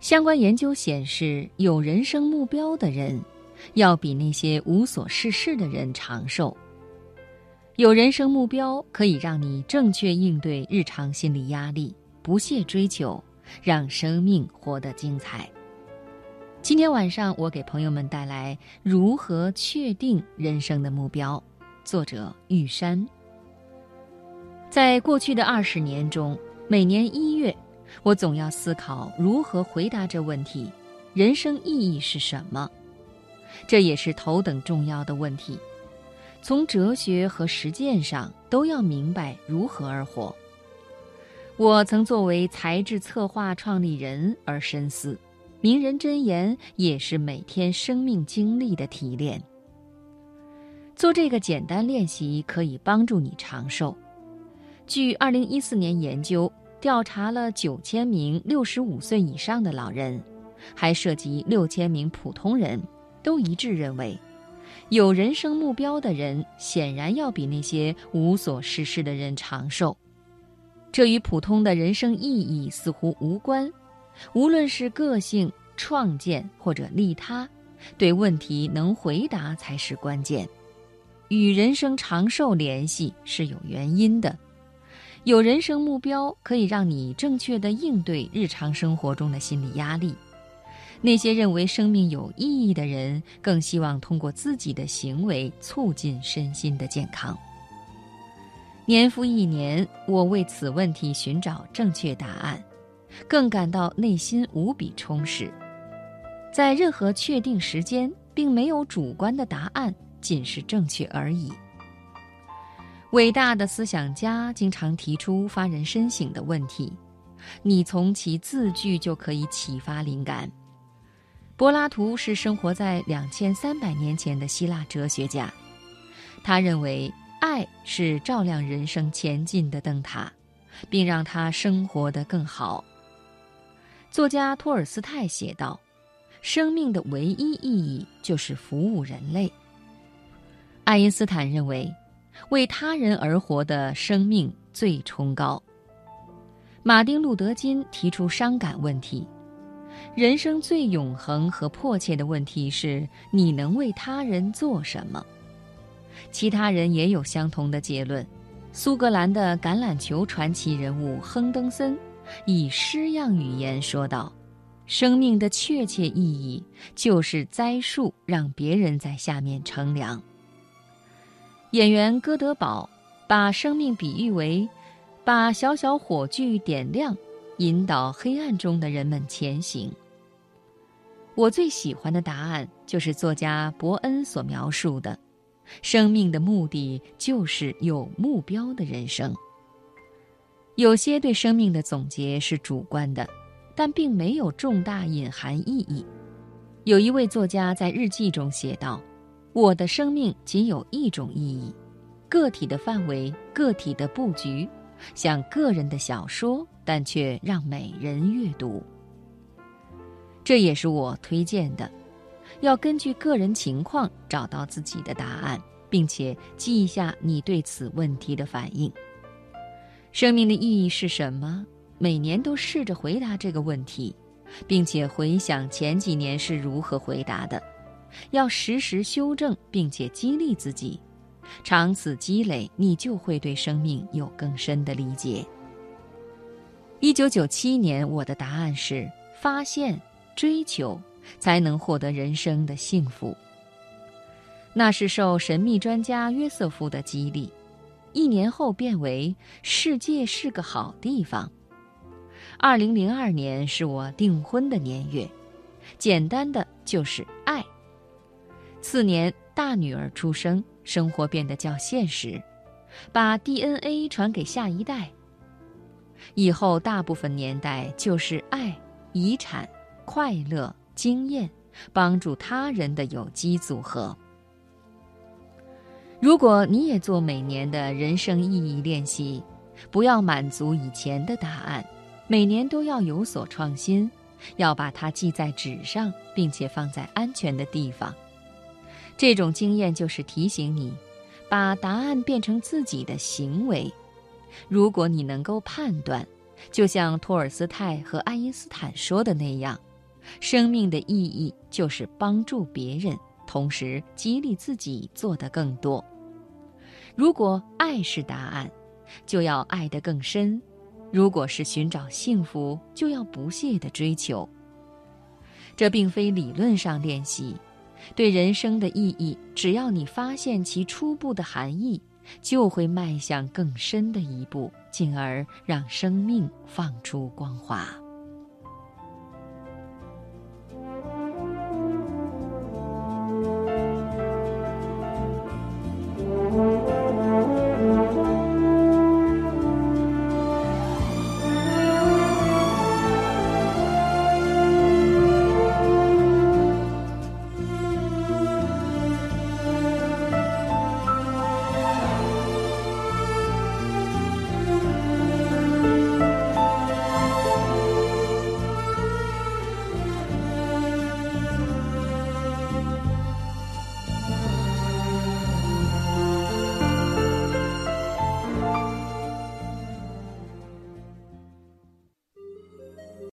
相关研究显示，有人生目标的人，要比那些无所事事的人长寿。有人生目标可以让你正确应对日常心理压力，不懈追求，让生命活得精彩。今天晚上，我给朋友们带来如何确定人生的目标。作者玉山。在过去的二十年中，每年一月。我总要思考如何回答这问题：人生意义是什么？这也是头等重要的问题。从哲学和实践上都要明白如何而活。我曾作为材质策划创立人而深思，名人箴言也是每天生命经历的提炼。做这个简单练习可以帮助你长寿。据二零一四年研究。调查了九千名六十五岁以上的老人，还涉及六千名普通人，都一致认为，有人生目标的人显然要比那些无所事事的人长寿。这与普通的人生意义似乎无关。无论是个性创建或者利他，对问题能回答才是关键。与人生长寿联系是有原因的。有人生目标可以让你正确的应对日常生活中的心理压力。那些认为生命有意义的人，更希望通过自己的行为促进身心的健康。年复一年，我为此问题寻找正确答案，更感到内心无比充实。在任何确定时间，并没有主观的答案，仅是正确而已。伟大的思想家经常提出发人深省的问题，你从其字句就可以启发灵感。柏拉图是生活在两千三百年前的希腊哲学家，他认为爱是照亮人生前进的灯塔，并让他生活得更好。作家托尔斯泰写道：“生命的唯一意义就是服务人类。”爱因斯坦认为。为他人而活的生命最崇高。马丁·路德·金提出伤感问题：人生最永恒和迫切的问题是你能为他人做什么？其他人也有相同的结论。苏格兰的橄榄球传奇人物亨登森以诗样语言说道：“生命的确切意义就是栽树，让别人在下面乘凉。”演员哥德堡把生命比喻为，把小小火炬点亮，引导黑暗中的人们前行。我最喜欢的答案就是作家伯恩所描述的：生命的目的就是有目标的人生。有些对生命的总结是主观的，但并没有重大隐含意义。有一位作家在日记中写道。我的生命仅有一种意义，个体的范围，个体的布局，像个人的小说，但却让每人阅读。这也是我推荐的，要根据个人情况找到自己的答案，并且记下你对此问题的反应。生命的意义是什么？每年都试着回答这个问题，并且回想前几年是如何回答的。要时时修正，并且激励自己，长此积累，你就会对生命有更深的理解。一九九七年，我的答案是：发现、追求，才能获得人生的幸福。那是受神秘专家约瑟夫的激励，一年后变为世界是个好地方。二零零二年是我订婚的年月，简单的就是。次年，大女儿出生，生活变得较现实，把 DNA 传给下一代。以后大部分年代就是爱、遗产、快乐、经验、帮助他人的有机组合。如果你也做每年的人生意义练习，不要满足以前的答案，每年都要有所创新，要把它记在纸上，并且放在安全的地方。这种经验就是提醒你，把答案变成自己的行为。如果你能够判断就像托尔斯泰和爱因斯坦说的那样，生命的意义就是帮助别人，同时激励自己做得更多。如果爱是答案，就要爱得更深；如果是寻找幸福，就要不懈地追求。这并非理论上练习，对人生的意义，只要你发现其初步的含义，就会迈向更深的一步，进而让生命放出光华。